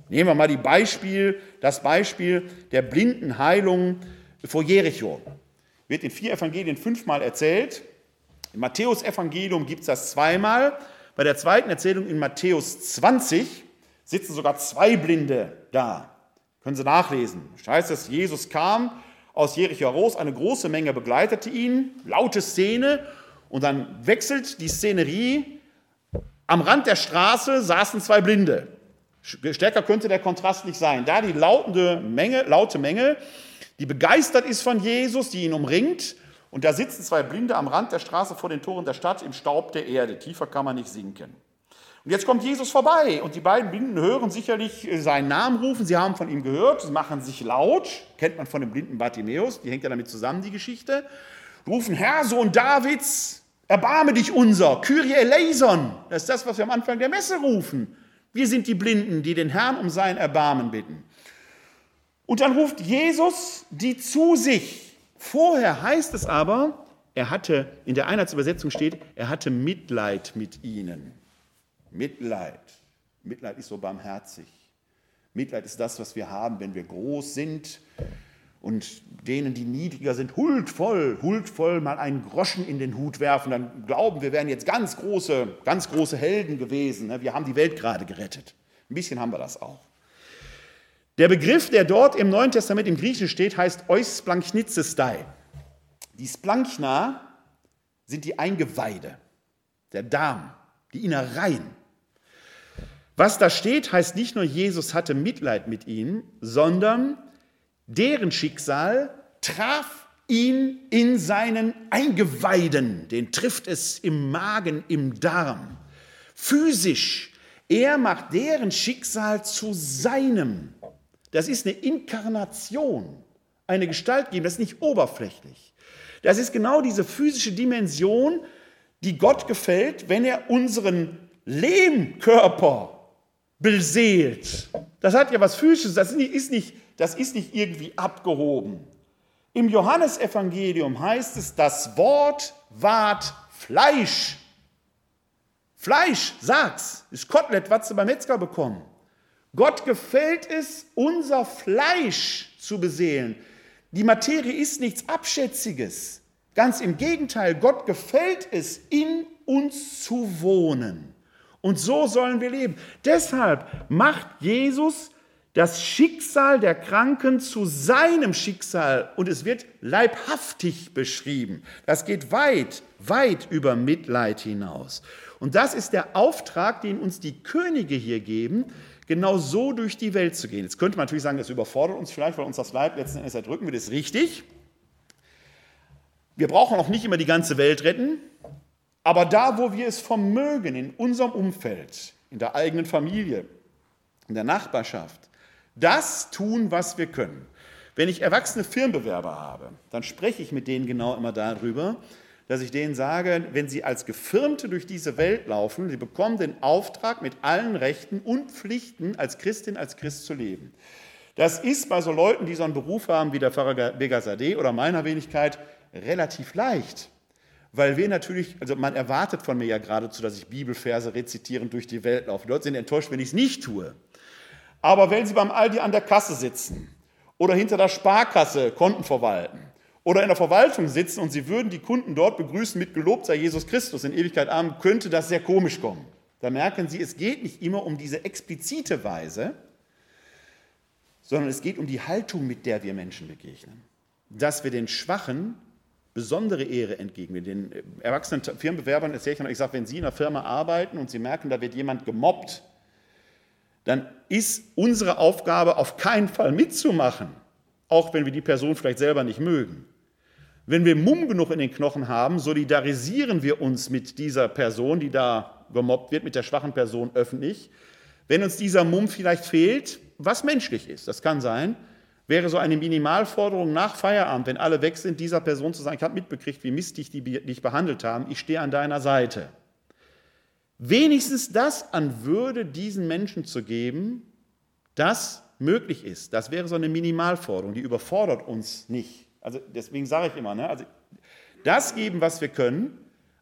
Nehmen wir mal die Beispiel, das Beispiel der blinden Heilung vor Jericho. Wird in vier Evangelien fünfmal erzählt. Im Matthäus-Evangelium gibt es das zweimal. Bei der zweiten Erzählung in Matthäus 20 sitzen sogar zwei Blinde da. Können Sie nachlesen. Das heißt, dass Jesus kam aus Jericho heraus, eine große Menge begleitete ihn, laute Szene und dann wechselt die Szenerie. Am Rand der Straße saßen zwei Blinde. Stärker könnte der Kontrast nicht sein. Da die lautende Menge, laute Menge, die begeistert ist von Jesus, die ihn umringt. Und da sitzen zwei Blinde am Rand der Straße vor den Toren der Stadt im Staub der Erde. Tiefer kann man nicht sinken. Und jetzt kommt Jesus vorbei und die beiden Blinden hören sicherlich äh, seinen Namen rufen. Sie haben von ihm gehört, sie machen sich laut. Kennt man von dem blinden Bartimäus, die hängt ja damit zusammen, die Geschichte. Rufen, Herr, Sohn Davids, erbarme dich unser, Kyrie eleison. Das ist das, was wir am Anfang der Messe rufen. Wir sind die Blinden, die den Herrn um sein Erbarmen bitten. Und dann ruft Jesus die zu sich. Vorher heißt es aber, er hatte, in der Einheitsübersetzung steht, er hatte Mitleid mit ihnen. Mitleid. Mitleid ist so barmherzig. Mitleid ist das, was wir haben, wenn wir groß sind und denen, die niedriger sind, huldvoll, huldvoll mal einen Groschen in den Hut werfen, dann glauben, wir wären jetzt ganz große, ganz große Helden gewesen. Ne? Wir haben die Welt gerade gerettet. Ein bisschen haben wir das auch. Der Begriff, der dort im Neuen Testament im Griechischen steht, heißt Eusplanknitzestai. Die Splankna sind die Eingeweide, der Darm, die Innereien. Was da steht, heißt nicht nur, Jesus hatte Mitleid mit ihnen, sondern deren Schicksal traf ihn in seinen Eingeweiden. Den trifft es im Magen, im Darm. Physisch. Er macht deren Schicksal zu seinem. Das ist eine Inkarnation, eine Gestalt geben. Das ist nicht oberflächlich. Das ist genau diese physische Dimension, die Gott gefällt, wenn er unseren Lehmkörper beseelt. Das hat ja was Physisches, das ist nicht, das ist nicht irgendwie abgehoben. Im Johannesevangelium heißt es, das Wort ward Fleisch. Fleisch, sag's, ist Kotelett, was sie beim Metzger bekommen. Gott gefällt es, unser Fleisch zu beseelen. Die Materie ist nichts Abschätziges. Ganz im Gegenteil, Gott gefällt es, in uns zu wohnen. Und so sollen wir leben. Deshalb macht Jesus das Schicksal der Kranken zu seinem Schicksal und es wird leibhaftig beschrieben. Das geht weit, weit über Mitleid hinaus. Und das ist der Auftrag, den uns die Könige hier geben, genau so durch die Welt zu gehen. Jetzt könnte man natürlich sagen, das überfordert uns vielleicht, weil uns das Leib letzten Endes erdrücken wird. Ist richtig. Wir brauchen auch nicht immer die ganze Welt retten, aber da, wo wir es vermögen, in unserem Umfeld, in der eigenen Familie, in der Nachbarschaft, das tun, was wir können. Wenn ich erwachsene Firmenbewerber habe, dann spreche ich mit denen genau immer darüber, dass ich denen sage, wenn sie als Gefirmte durch diese Welt laufen, sie bekommen den Auftrag, mit allen Rechten und Pflichten als Christin, als Christ zu leben. Das ist bei so Leuten, die so einen Beruf haben wie der Pfarrer Begasade oder meiner Wenigkeit, relativ leicht. Weil wir natürlich, also man erwartet von mir ja geradezu, dass ich Bibelverse rezitierend durch die Welt laufe. Die Leute sind enttäuscht, wenn ich es nicht tue. Aber wenn Sie beim Aldi an der Kasse sitzen oder hinter der Sparkasse Konten verwalten oder in der Verwaltung sitzen und Sie würden die Kunden dort begrüßen mit Gelobt sei Jesus Christus in Ewigkeit Amen, könnte das sehr komisch kommen. Da merken Sie, es geht nicht immer um diese explizite Weise, sondern es geht um die Haltung, mit der wir Menschen begegnen. Dass wir den Schwachen besondere Ehre entgegnen. Den erwachsenen Firmenbewerbern erzähle ich noch, ich sage, wenn Sie in einer Firma arbeiten und Sie merken, da wird jemand gemobbt, dann ist unsere Aufgabe auf keinen Fall mitzumachen, auch wenn wir die Person vielleicht selber nicht mögen. Wenn wir Mumm genug in den Knochen haben, solidarisieren wir uns mit dieser Person, die da gemobbt wird, mit der schwachen Person öffentlich. Wenn uns dieser Mumm vielleicht fehlt, was menschlich ist, das kann sein, wäre so eine Minimalforderung nach Feierabend, wenn alle weg sind, dieser Person zu sagen, ich habe mitbekriegt, wie mistig die dich behandelt haben, ich stehe an deiner Seite wenigstens das an Würde diesen Menschen zu geben, das möglich ist. Das wäre so eine Minimalforderung, die überfordert uns nicht. Also deswegen sage ich immer, ne, also das geben, was wir können,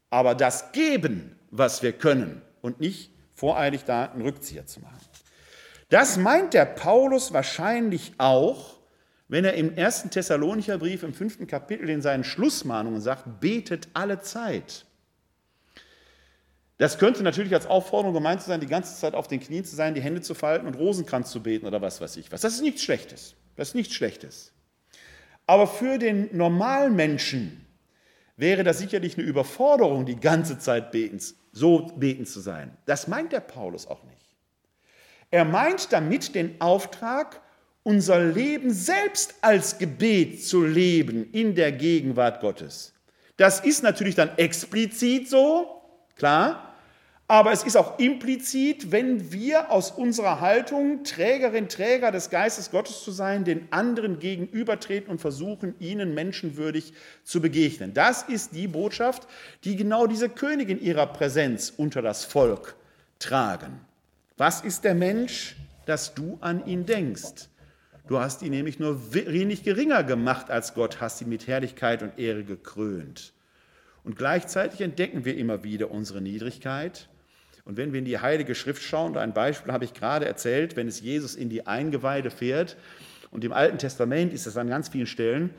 aber das geben, was wir können und nicht voreilig da einen Rückzieher zu machen. Das meint der Paulus wahrscheinlich auch, wenn er im ersten Thessalonicher Brief im fünften Kapitel in seinen Schlussmahnungen sagt, betet alle Zeit. Das könnte natürlich als Aufforderung gemeint sein, die ganze Zeit auf den Knien zu sein, die Hände zu falten und Rosenkranz zu beten oder was weiß ich was. Das ist nichts Schlechtes. Das ist nichts Schlechtes. Aber für den normalen Menschen wäre das sicherlich eine Überforderung, die ganze Zeit beten, so beten zu sein. Das meint der Paulus auch nicht. Er meint damit den Auftrag, unser Leben selbst als Gebet zu leben in der Gegenwart Gottes. Das ist natürlich dann explizit so, klar, aber es ist auch implizit, wenn wir aus unserer Haltung, Trägerin, Träger des Geistes Gottes zu sein, den anderen gegenübertreten und versuchen, ihnen menschenwürdig zu begegnen. Das ist die Botschaft, die genau diese Königin ihrer Präsenz unter das Volk tragen. Was ist der Mensch, dass du an ihn denkst? Du hast ihn nämlich nur wenig geringer gemacht als Gott, hast ihn mit Herrlichkeit und Ehre gekrönt. Und gleichzeitig entdecken wir immer wieder unsere Niedrigkeit und wenn wir in die Heilige Schrift schauen, ein Beispiel habe ich gerade erzählt, wenn es Jesus in die Eingeweide fährt, und im Alten Testament ist das an ganz vielen Stellen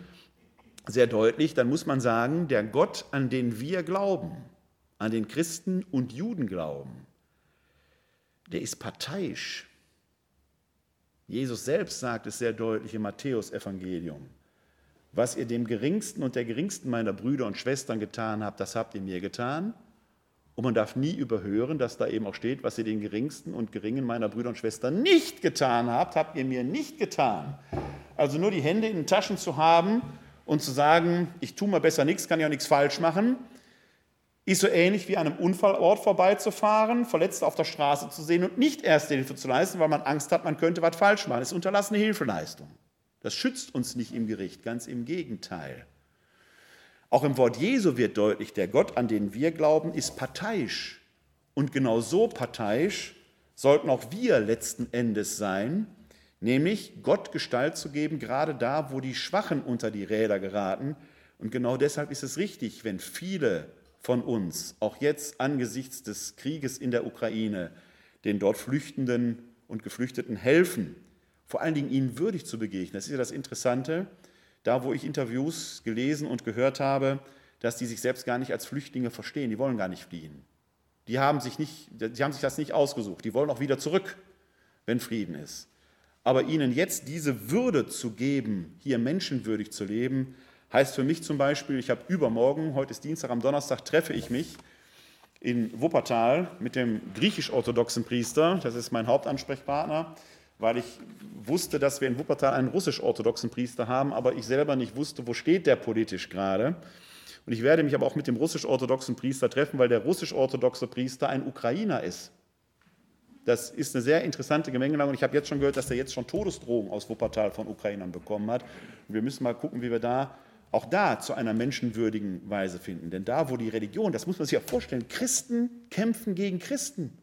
sehr deutlich, dann muss man sagen, der Gott, an den wir glauben, an den Christen und Juden glauben, der ist parteiisch. Jesus selbst sagt es sehr deutlich im Matthäusevangelium. Was ihr dem geringsten und der geringsten meiner Brüder und Schwestern getan habt, das habt ihr mir getan. Und man darf nie überhören, dass da eben auch steht, was ihr den geringsten und geringen meiner Brüder und Schwestern nicht getan habt, habt ihr mir nicht getan. Also nur die Hände in den Taschen zu haben und zu sagen, ich tue mal besser nichts, kann ja nichts falsch machen, ist so ähnlich wie an einem Unfallort vorbeizufahren, Verletzte auf der Straße zu sehen und nicht erste Hilfe zu leisten, weil man Angst hat, man könnte was falsch machen. Das ist unterlassene Hilfeleistung. Das schützt uns nicht im Gericht, ganz im Gegenteil. Auch im Wort Jesu wird deutlich, der Gott, an den wir glauben, ist parteiisch. Und genau so parteiisch sollten auch wir letzten Endes sein, nämlich Gott Gestalt zu geben, gerade da, wo die Schwachen unter die Räder geraten. Und genau deshalb ist es richtig, wenn viele von uns, auch jetzt angesichts des Krieges in der Ukraine, den dort Flüchtenden und Geflüchteten helfen, vor allen Dingen ihnen würdig zu begegnen. Das ist ja das Interessante, da wo ich Interviews gelesen und gehört habe, dass die sich selbst gar nicht als Flüchtlinge verstehen, die wollen gar nicht fliehen. Die haben sich, nicht, die haben sich das nicht ausgesucht, die wollen auch wieder zurück, wenn Frieden ist. Aber ihnen jetzt diese Würde zu geben, hier menschenwürdig zu leben, heißt für mich zum Beispiel, ich habe übermorgen, heute ist Dienstag, am Donnerstag treffe ich mich in Wuppertal mit dem griechisch-orthodoxen Priester, das ist mein Hauptansprechpartner, weil ich wusste, dass wir in Wuppertal einen russisch-orthodoxen Priester haben, aber ich selber nicht wusste, wo steht der politisch gerade. Und ich werde mich aber auch mit dem russisch-orthodoxen Priester treffen, weil der russisch-orthodoxe Priester ein Ukrainer ist. Das ist eine sehr interessante Gemengelage und ich habe jetzt schon gehört, dass er jetzt schon Todesdrohungen aus Wuppertal von Ukrainern bekommen hat. Und wir müssen mal gucken, wie wir da auch da zu einer menschenwürdigen Weise finden. Denn da, wo die Religion, das muss man sich ja vorstellen, Christen kämpfen gegen Christen.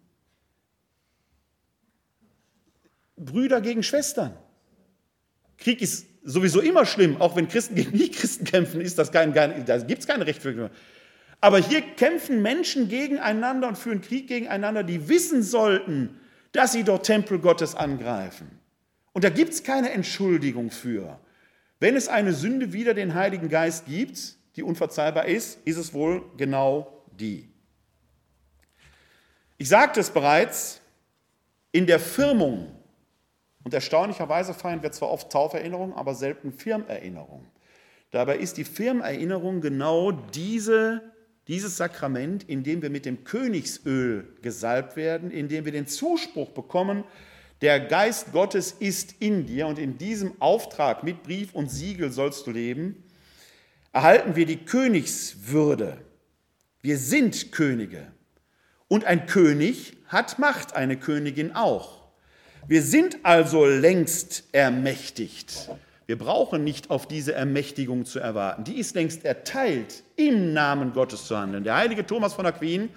Brüder gegen Schwestern. Krieg ist sowieso immer schlimm, auch wenn Christen gegen Nicht-Christen kämpfen, ist das kein, kein, da gibt es keine Rechtfertigung. Aber hier kämpfen Menschen gegeneinander und führen Krieg gegeneinander, die wissen sollten, dass sie dort Tempel Gottes angreifen. Und da gibt es keine Entschuldigung für. Wenn es eine Sünde wider den Heiligen Geist gibt, die unverzeihbar ist, ist es wohl genau die. Ich sagte es bereits, in der Firmung und erstaunlicherweise feiern wir zwar oft Tauferinnerung, aber selten Firmerinnerung. Dabei ist die Firmerinnerung genau diese, dieses Sakrament, in dem wir mit dem Königsöl gesalbt werden, in dem wir den Zuspruch bekommen, der Geist Gottes ist in dir und in diesem Auftrag mit Brief und Siegel sollst du leben, erhalten wir die Königswürde. Wir sind Könige. Und ein König hat Macht, eine Königin auch. Wir sind also längst ermächtigt. Wir brauchen nicht auf diese Ermächtigung zu erwarten. Die ist längst erteilt, im Namen Gottes zu handeln. Der heilige Thomas von Aquin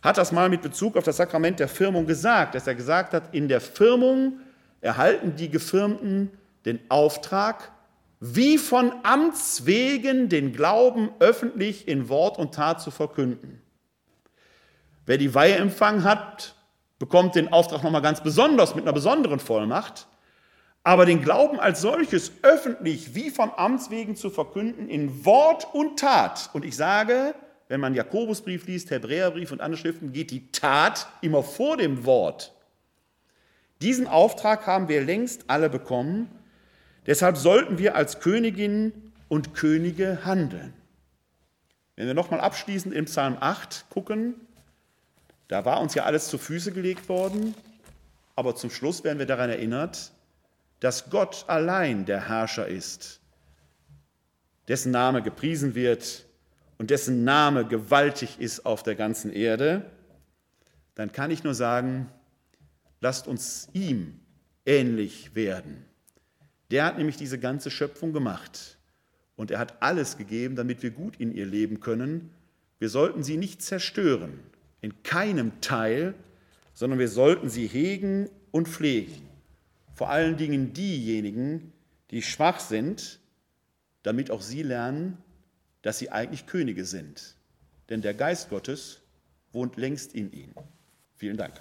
hat das mal mit Bezug auf das Sakrament der Firmung gesagt, dass er gesagt hat, in der Firmung erhalten die Gefirmten den Auftrag, wie von Amts wegen den Glauben öffentlich in Wort und Tat zu verkünden. Wer die Weihe empfangen hat, bekommt den Auftrag nochmal ganz besonders mit einer besonderen Vollmacht. Aber den Glauben als solches öffentlich wie von Amts wegen zu verkünden in Wort und Tat. Und ich sage, wenn man Jakobusbrief liest, Hebräerbrief und andere Schriften, geht die Tat immer vor dem Wort. Diesen Auftrag haben wir längst alle bekommen. Deshalb sollten wir als Königinnen und Könige handeln. Wenn wir nochmal abschließend im Psalm 8 gucken, da war uns ja alles zu Füße gelegt worden, aber zum Schluss werden wir daran erinnert, dass Gott allein der Herrscher ist, dessen Name gepriesen wird und dessen Name gewaltig ist auf der ganzen Erde, dann kann ich nur sagen, lasst uns ihm ähnlich werden. Der hat nämlich diese ganze Schöpfung gemacht und er hat alles gegeben, damit wir gut in ihr leben können. Wir sollten sie nicht zerstören, in keinem Teil, sondern wir sollten sie hegen und pflegen. Vor allen Dingen diejenigen, die schwach sind, damit auch sie lernen, dass sie eigentlich Könige sind. Denn der Geist Gottes wohnt längst in ihnen. Vielen Dank.